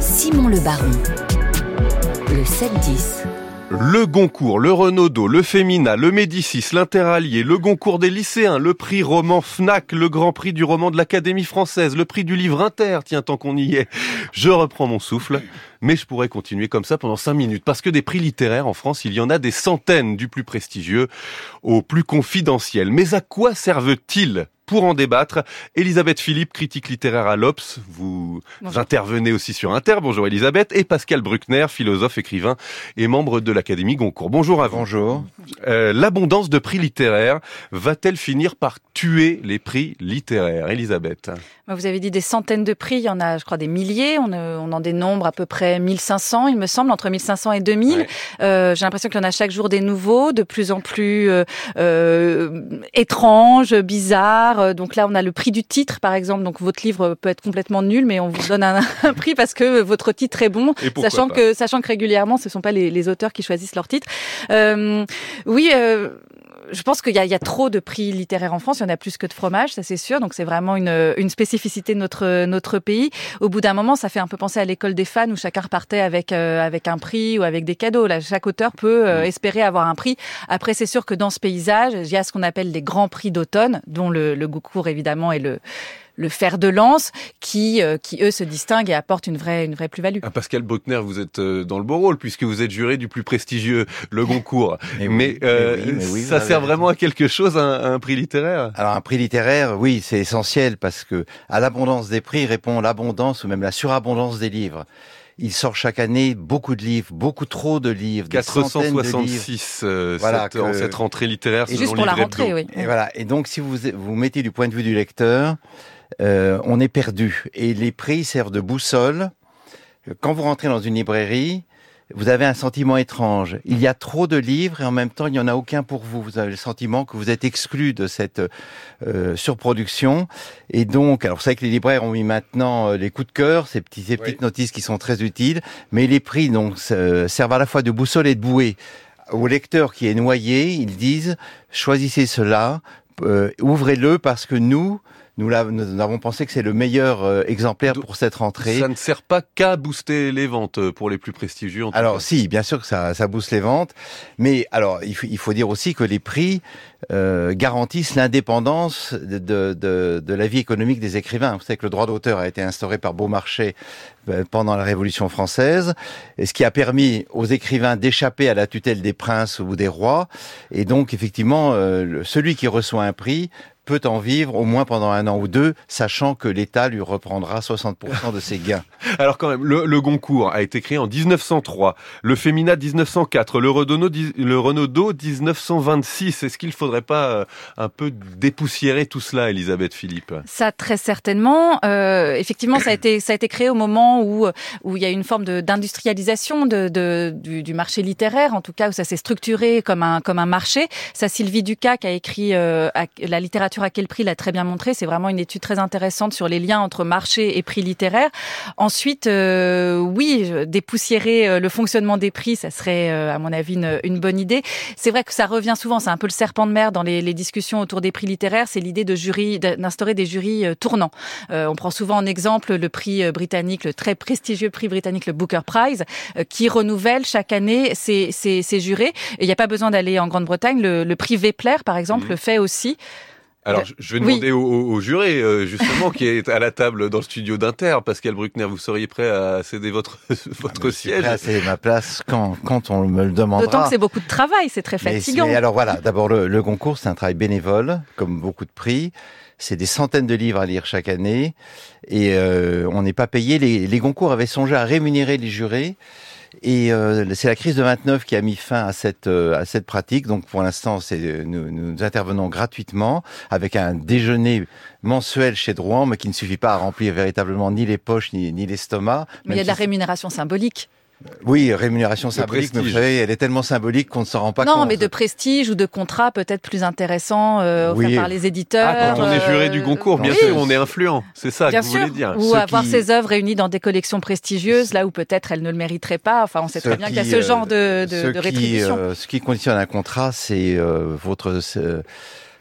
Simon Le Baron. Le 7-10. Le Goncourt, le Renaudot, le Fémina, le Médicis, l'Interallié, le Goncourt des lycéens, le prix roman FNAC, le Grand Prix du roman de l'Académie française, le prix du livre Inter, tiens, tant qu'on y est. Je reprends mon souffle, mais je pourrais continuer comme ça pendant cinq minutes, parce que des prix littéraires en France, il y en a des centaines, du plus prestigieux au plus confidentiel. Mais à quoi servent-ils pour en débattre, Elisabeth Philippe, critique littéraire à l'Obs, vous intervenez aussi sur Inter. Bonjour Elisabeth. Et Pascal Bruckner, philosophe, écrivain et membre de l'Académie Goncourt. Bonjour à vous. Bonjour. Euh, L'abondance de prix littéraires va-t-elle finir par tuer les prix littéraires Elisabeth? Vous avez dit des centaines de prix, il y en a je crois des milliers, on, euh, on en dénombre à peu près 1500 il me semble, entre 1500 et 2000. Euh, J'ai l'impression qu'il y en a chaque jour des nouveaux, de plus en plus euh, euh étranges, bizarres, euh, donc là, on a le prix du titre, par exemple. Donc votre livre peut être complètement nul, mais on vous donne un, prix parce que votre titre est bon, sachant que sachant que régulièrement, ce sont pas les, auteurs qui choisissent leur titre. Euh, oui. Euh, je pense qu'il y, y, a trop de prix littéraires en France. Il y en a plus que de fromage, ça c'est sûr. Donc c'est vraiment une, une, spécificité de notre notre pays. Au bout d'un moment, ça fait un peu penser à l'école des fans où chacun repartait avec avec un prix ou avec des cadeaux. Là, chaque auteur peut mmh. espérer avoir un prix. Après, c'est sûr que dans ce paysage, il y a ce qu'on appelle les grands prix d'automne, dont le, le Goncourt évidemment est le le fer de lance qui, euh, qui eux se distinguent et apportent une vraie, une vraie plus-value. Ah, Pascal Bruckner, vous êtes euh, dans le beau rôle puisque vous êtes juré du plus prestigieux, le Goncourt. mais, euh, ça sert vraiment à quelque chose, un, un prix littéraire? Alors un prix littéraire, oui, c'est essentiel parce que à l'abondance des prix répond l'abondance ou même la surabondance des livres. Il sort chaque année beaucoup de livres, beaucoup trop de livres. 466 euh, voilà, cette, en cette rentrée littéraire. Et juste pour la rentrée, oui. Et voilà. Et donc, si vous vous mettez du point de vue du lecteur, euh, on est perdu. Et les prix servent de boussole. Quand vous rentrez dans une librairie, vous avez un sentiment étrange. Il y a trop de livres et en même temps, il n'y en a aucun pour vous. Vous avez le sentiment que vous êtes exclu de cette euh, surproduction. Et donc, alors c'est vrai que les libraires ont mis maintenant euh, les coups de cœur, ces, petits, ces petites notices qui sont très utiles, mais les prix donc servent à la fois de boussole et de bouée. Au lecteur qui est noyé, ils disent choisissez cela, euh, ouvrez-le parce que nous, nous, avons pensé que c'est le meilleur euh, exemplaire pour cette rentrée. Ça ne sert pas qu'à booster les ventes euh, pour les plus prestigieux. En alors si, bien sûr que ça, ça booste les ventes, mais alors il faut, il faut dire aussi que les prix euh, garantissent l'indépendance de, de, de, la vie économique des écrivains. Vous savez que le droit d'auteur a été instauré par Beaumarchais euh, pendant la Révolution française, et ce qui a permis aux écrivains d'échapper à la tutelle des princes ou des rois. Et donc effectivement, celui qui reçoit un prix peut en vivre au moins pendant un an ou deux, sachant que l'État lui reprendra 60% de ses gains. Alors quand même, le, Goncourt a été créé en 1903, le Fémina 1904, le Renaudot, le Renaudot 1926. Est-ce qu'il ne faudrait pas euh, un peu dépoussiérer tout cela, Elisabeth Philippe? Ça très certainement. Euh, effectivement, ça a été ça a été créé au moment où où il y a une forme d'industrialisation de, de, du, du, marché littéraire, en tout cas où ça s'est structuré comme un comme un marché. Ça, Sylvie Ducac a écrit euh, la littérature à quel prix l'a très bien montré. C'est vraiment une étude très intéressante sur les liens entre marché et prix littéraire. Ensuite, euh, oui, dépoussiérer euh, le fonctionnement des prix, ça serait, euh, à mon avis, une, bonne idée. C'est vrai que ça revient souvent, c'est un peu le serpent de mer dans les, discussions autour des prix littéraires, c'est l'idée de jury, d'instaurer des jurys tournants. on prend souvent en exemple le prix britannique, le très prestigieux prix britannique, le Booker Prize, qui renouvelle chaque année ses, ses, jurés. il n'y a pas besoin d'aller en Grande-Bretagne. Le, prix Vepler, par exemple, mmh. le fait aussi. Alors, je vais demander au, juré, euh, justement, qui est à la table dans le studio d'Inter, Pascal Bruckner, vous seriez prêt à céder votre, votre ah, siège prêt à céder ma place quand, quand on me le demandera. D'autant que c'est beaucoup de travail, c'est très fatigant. Mais, alors voilà, d'abord, le, concours, c'est un travail bénévole, comme beaucoup de prix. C'est des centaines de livres à lire chaque année. Et euh, on n'est pas payé. Les, les concours avaient songé à rémunérer les jurés. Et euh, c'est la crise de 29 qui a mis fin à cette euh, à cette pratique. Donc pour l'instant, c'est nous, nous intervenons gratuitement avec un déjeuner mensuel chez Drouan, mais qui ne suffit pas à remplir véritablement ni les poches ni, ni l'estomac. Mais il y a de la rémunération symbolique. Oui, rémunération symbolique, mais vous savez, elle est tellement symbolique qu'on ne s'en rend pas compte. Non, mais de prestige ou de contrat peut-être plus intéressant euh, par les éditeurs. Ah, quand on est juré du concours, bien sûr, on est influent. C'est ça que vous voulez dire. Ou avoir ses œuvres réunies dans des collections prestigieuses, là où peut-être elles ne le mériteraient pas. Enfin, on sait très bien qu'il y a ce genre de, de, de rétribution. Euh, ce qui conditionne un contrat, c'est euh, votre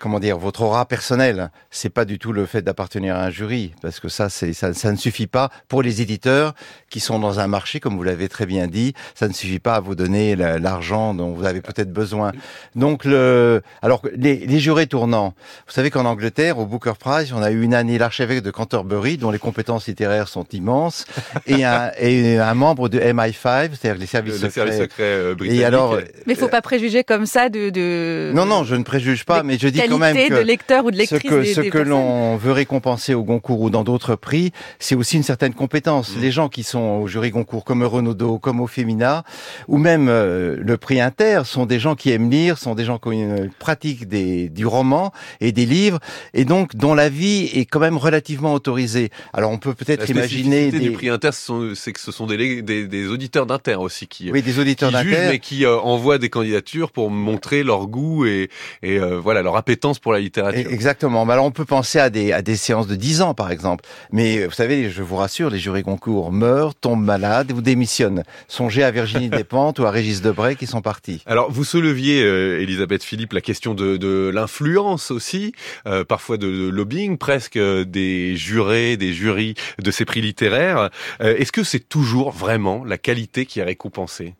comment dire, votre aura personnelle. C'est pas du tout le fait d'appartenir à un jury, parce que ça, c'est ça, ça, ne suffit pas pour les éditeurs qui sont dans un marché, comme vous l'avez très bien dit. Ça ne suffit pas à vous donner l'argent dont vous avez peut-être besoin. Donc le, alors les, les jurés tournants. Vous savez qu'en Angleterre, au Booker Prize, on a eu une année l'archevêque de Canterbury, dont les compétences littéraires sont immenses, et un, et un membre de MI5, c'est-à-dire les services secrets. Service secret euh, britanniques. Et alors, Mais il faut pas préjuger comme ça de. de... non, non, je ne préjuge pas, mais je dis quand même que de lecteur ou de ce lectrice que, des- ce des que l'on veut récompenser au Goncourt ou dans d'autres prix, c'est aussi une certaine compétence. Mm. Les gens qui sont au jury Goncourt, comme Renaudot, comme au Femina, ou même euh, le prix Inter, sont des gens qui aiment lire, sont des gens qui ont une pratique des, du roman et des livres, et donc dont la vie est quand même relativement autorisée. Alors on peut peut-être imaginer spécificité des, du prix Inter, ce c'est que ce sont des, des, des auditeurs d'Inter aussi qui, oui, des auditeurs qui jugent, d'Inter. mais qui euh, envoient des candidatures pour montrer leur goût et, et euh, voilà leur appétence pour la littérature. Et- Exactement. Mais alors on peut penser à des, à des séances de 10 ans, par exemple. Mais vous savez, je vous rassure, les jurys concours meurent, tombent malades ou démissionnent. Songez à Virginie Despentes ou à Régis Debray qui sont partis. Alors, vous souleviez, euh, Elisabeth Philippe, la question de, de l'influence aussi, euh, parfois de, de lobbying presque euh, des jurés, des jurys de ces prix littéraires. Euh, Est-ce que c'est toujours vraiment la qualité qui est récompensée?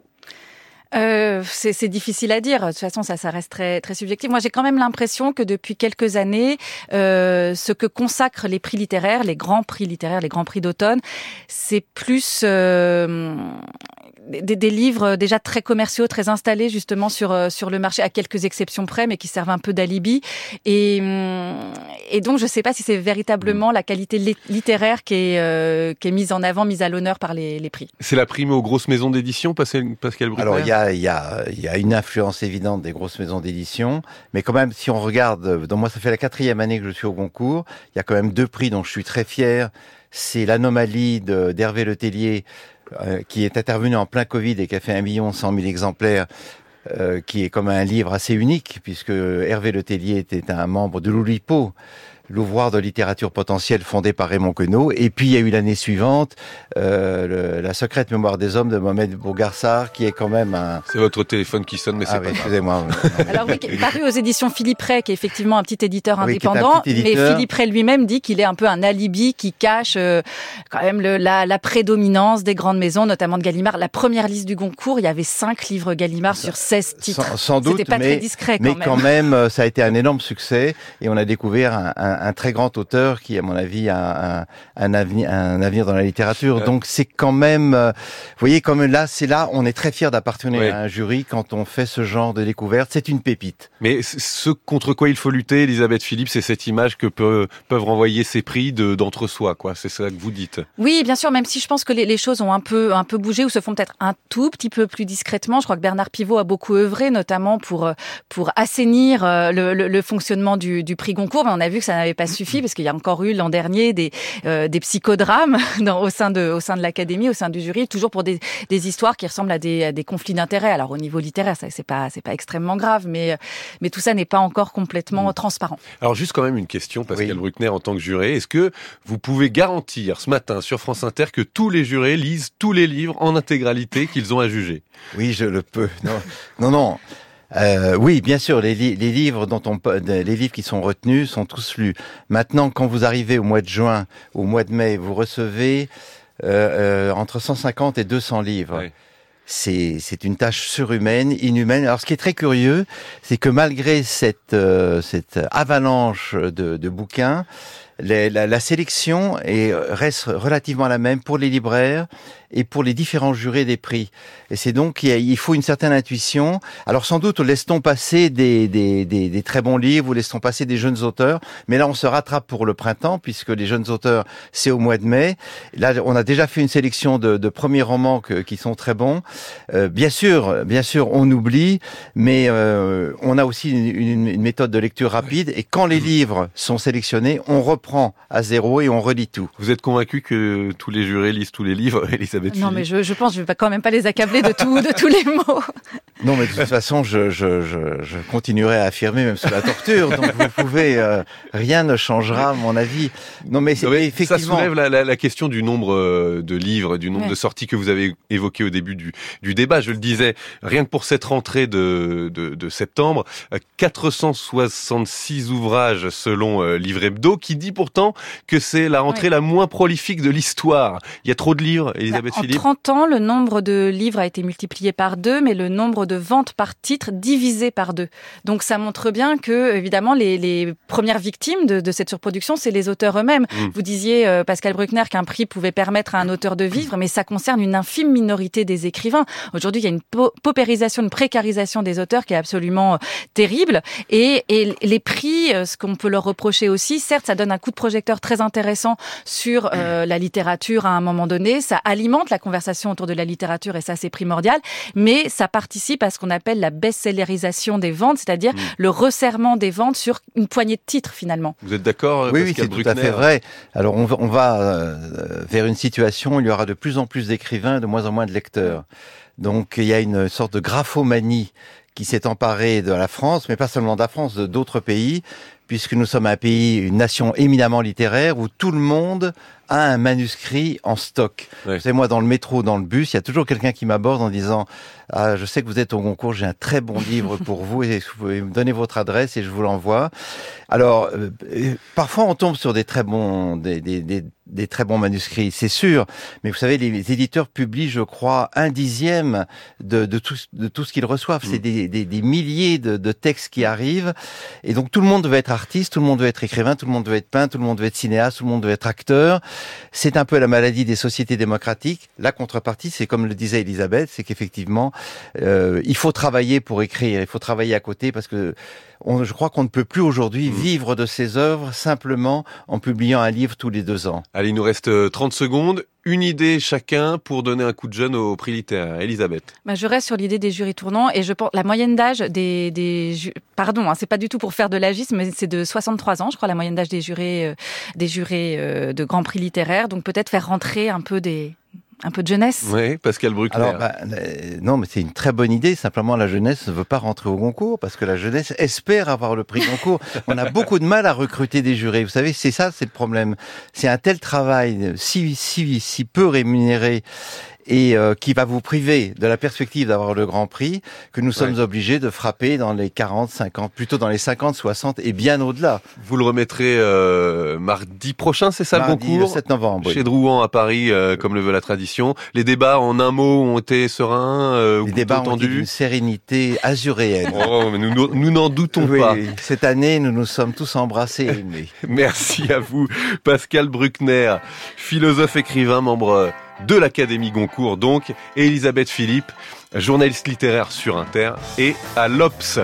Euh, c'est difficile à dire. De toute façon, ça, ça reste très, très subjectif. Moi, j'ai quand même l'impression que depuis quelques années, euh, ce que consacrent les prix littéraires, les grands prix littéraires, les grands prix d'automne, c'est plus euh, des, des livres déjà très commerciaux, très installés justement sur euh, sur le marché, à quelques exceptions près, mais qui servent un peu d'alibi. Et, hum, et donc, je ne sais pas si c'est véritablement la qualité li- littéraire qui est, euh, qui est mise en avant, mise à l'honneur par les, les prix. C'est la prime aux grosses maisons d'édition, Pascal Pascal Bruckner? Alors il y a, il y, a, il y a une influence évidente des grosses maisons d'édition, mais quand même, si on regarde, euh, donc moi ça fait la quatrième année que je suis au concours, il y a quand même deux prix dont je suis très fier. C'est l'anomalie de- d'Hervé Letellier, euh, qui est intervenu en plein Covid et qui a fait un million cent mille exemplaires. euh, qui est comme un livre assez unique, puisque Hervé Letellier était un membre de l'Oulipo, l'ouvroir de littérature potentielle fondé par Raymond Queneau. Et puis il y a eu l'année suivante euh, le- La secrète mémoire des hommes de Mohamed Bougarsar, qui est quand même un, C'est votre téléphone qui sonne, mais c'est ah pas oui, grave. excusez-moi. Alors oui, paru aux éditions Philippe Ray, qui est effectivement un petit éditeur Oui, indépendant, petit mais. Philippe Ray lui-même dit qu'il est un peu un alibi qui cache euh, quand même le- la, la prédominance des grandes maisons, notamment de Gallimard. La première liste du Goncourt, il y avait cinq livres Gallimard sur 16 titres. Sans, sans doute, C'était pas mais, très discret quand mais même. quand même, euh, ça a été un énorme succès et on a découvert un, un- un très grand auteur qui, à mon avis, a un, un avenir, un avenir dans la littérature. Euh. Donc c'est quand même, euh, vous voyez, comme là, c'est là, on est très fier d'appartenir Oui. à un jury quand on fait ce genre de découverte. C'est une pépite. Mais ce contre quoi il faut lutter, Elisabeth Philippe, c'est cette image que peut- peuvent renvoyer ces prix de- d'entre-soi, quoi. C'est ça que vous dites. Oui, bien sûr, même si je pense que les, les choses ont un peu, un peu bougé ou se font peut-être un tout petit peu plus discrètement. Je crois que Bernard Pivot a beaucoup œuvré, notamment pour, euh, pour assainir euh, le, le- le fonctionnement du, du prix Goncourt. Mais on a vu que ça n'avait pas suffi parce qu'il y a encore eu l'an dernier des, euh, des psychodrames dans, au sein de, au sein de l'académie, au sein du jury, toujours pour des, des histoires qui ressemblent à des, à des conflits d'intérêts. Alors au niveau littéraire, ça c'est pas, c'est pas extrêmement grave, mais, mais tout ça n'est pas encore complètement transparent. Alors juste quand même une question, Pascal Oui. Bruckner, en tant que juré. Est-ce que vous pouvez garantir ce matin sur France Inter que tous les jurés lisent tous les livres en intégralité qu'ils ont à juger? Oui, je le peux. Non, non. non. Euh, oui, bien sûr, les, li- les livres dont on, les livres qui sont retenus sont tous lus. Maintenant, quand vous arrivez au mois de juin, au mois de mai, vous recevez euh, euh, entre 150 et 200 livres. C'est c'est une tâche surhumaine, inhumaine. Alors, ce qui est très curieux, c'est que malgré cette euh, cette avalanche de, de bouquins, la, la sélection est, reste relativement la même pour les libraires et pour les différents jurés des prix. Et c'est donc il faut une certaine intuition. Alors sans doute laisse-t-on passer des, des, des, des très bons livres ou laisse-t-on passer des jeunes auteurs, mais là on se rattrape pour le printemps puisque les jeunes auteurs c'est au mois de mai. Là on a déjà fait une sélection de, de premiers romans que- qui sont très bons. Euh, bien sûr, bien sûr on oublie, mais euh, on a aussi une, une- une méthode de lecture rapide et quand les livres sont sélectionnés, on reprend reprend à zéro et on relit tout. Vous êtes convaincu que tous les jurés lisent tous les livres, Elisabeth Non, mais je, je pense, je vais quand même pas les accabler de tout, de tous les mots. Non, mais de toute façon, je, je, je, je continuerai à affirmer même sous la torture. Donc vous pouvez, euh, rien ne changera mon avis. Non, mais, non, mais effectivement, ça soulève la, la, la, question du nombre euh, de livres, du nombre ouais. de sorties que vous avez évoqué au début du, du débat. Je le disais, rien que pour cette rentrée de, de, de septembre, 466 ouvrages selon euh, Livre Hebdo, qui dit pourtant que c'est la rentrée ouais. la moins prolifique de l'histoire. Il y a trop de livres, Elisabeth en Philippe. En 30 ans, le nombre de livres a été multiplié par deux, mais le nombre de ventes par titre divisé par deux. Donc ça montre bien que, évidemment, les, les premières victimes de, de cette surproduction, c'est les auteurs eux-mêmes. Mmh. Vous disiez, euh, Pascal Bruckner, qu'un prix pouvait permettre à un auteur de vivre, mais ça concerne une infime minorité des écrivains. Aujourd'hui, il y a une paupérisation, une précarisation des auteurs qui est absolument euh, terrible. Et, et les prix, euh, ce qu'on peut leur reprocher aussi, certes, ça donne un coup de projecteur très intéressant sur euh, la littérature à un moment donné. Ça alimente la conversation autour de la littérature et ça, c'est primordial. Mais ça participe à ce qu'on appelle la best-sellerisation des ventes, c'est-à-dire mmh. le resserrement des ventes sur une poignée de titres finalement. Vous êtes d'accord Oui, oui, c'est tout à fait vrai. Alors on va, on va euh, vers une situation où il y aura de plus en plus d'écrivains, de moins en moins de lecteurs. Donc il y a une sorte de graphomanie qui s'est emparée de la France, mais pas seulement de la France, d'autres pays, puisque nous sommes un pays, une nation éminemment littéraire, où tout le monde a un manuscrit en stock. Ouais. Vous savez, moi, dans le métro, dans le bus, il y a toujours quelqu'un qui m'aborde en disant ah, je sais que vous êtes au concours, j'ai un très bon livre pour vous, et vous pouvez me donner votre adresse et je vous l'envoie. Alors, euh, parfois, on tombe sur des très bons, des, des, des, des très bons manuscrits, c'est sûr, mais vous savez, les éditeurs publient, je crois, un dixième de, de, tout, de tout ce qu'ils reçoivent. C'est des, milliers de, de, textes qui arrivent, et donc tout le monde veut être tout le monde veut être écrivain, tout le monde veut être peintre, tout le monde veut être cinéaste, tout le monde veut être acteur. C'est un peu la maladie des sociétés démocratiques. La contrepartie, c'est comme le disait Elisabeth, c'est qu'effectivement, euh, il faut travailler pour écrire, il faut travailler à côté parce que on, je crois qu'on ne peut plus aujourd'hui mmh. vivre de ses œuvres simplement en publiant un livre tous les deux ans. Allez, il nous reste 30 secondes. Une idée chacun pour donner un coup de jeune au prix littéraire. Elisabeth. Bah, je reste sur l'idée des jurys tournants et je pense la moyenne d'âge des, des ju... pardon, hein, c'est pas du tout pour faire de l'agisme, mais c'est de 63 ans, je crois, la moyenne d'âge des jurés, euh, des jurés euh, de Grand Prix littéraire. Donc peut-être faire rentrer un peu des un peu de jeunesse? Oui, Pascal Bruckner. Alors, bah, euh, non, mais c'est une très bonne idée. Simplement, la jeunesse ne veut pas rentrer au concours parce que la jeunesse espère avoir le prix concours. On a beaucoup de mal à recruter des jurés. Vous savez, c'est ça, c'est le problème. C'est un tel travail si, si, si peu rémunéré et euh, qui va vous priver de la perspective d'avoir le Grand Prix, que nous sommes ouais. obligés de frapper dans les 40, 50, plutôt dans les 50, 60 et bien au-delà. Vous le remettrez euh, mardi prochain, c'est ça mardi, le concours le 7 novembre. Chez oui. Drouan à Paris, euh, comme le veut la tradition. Les débats en un mot ont été sereins, euh, Les débats ont d'une sérénité azuréenne. oh, mais nous nous n'en doutons oui, pas. Cette année, nous nous sommes tous embrassés et aimés. Merci à vous, Pascal Bruckner, philosophe écrivain, membre de l'Académie Goncourt donc, et Elisabeth Philippe, journaliste littéraire sur Inter et à l'Obs.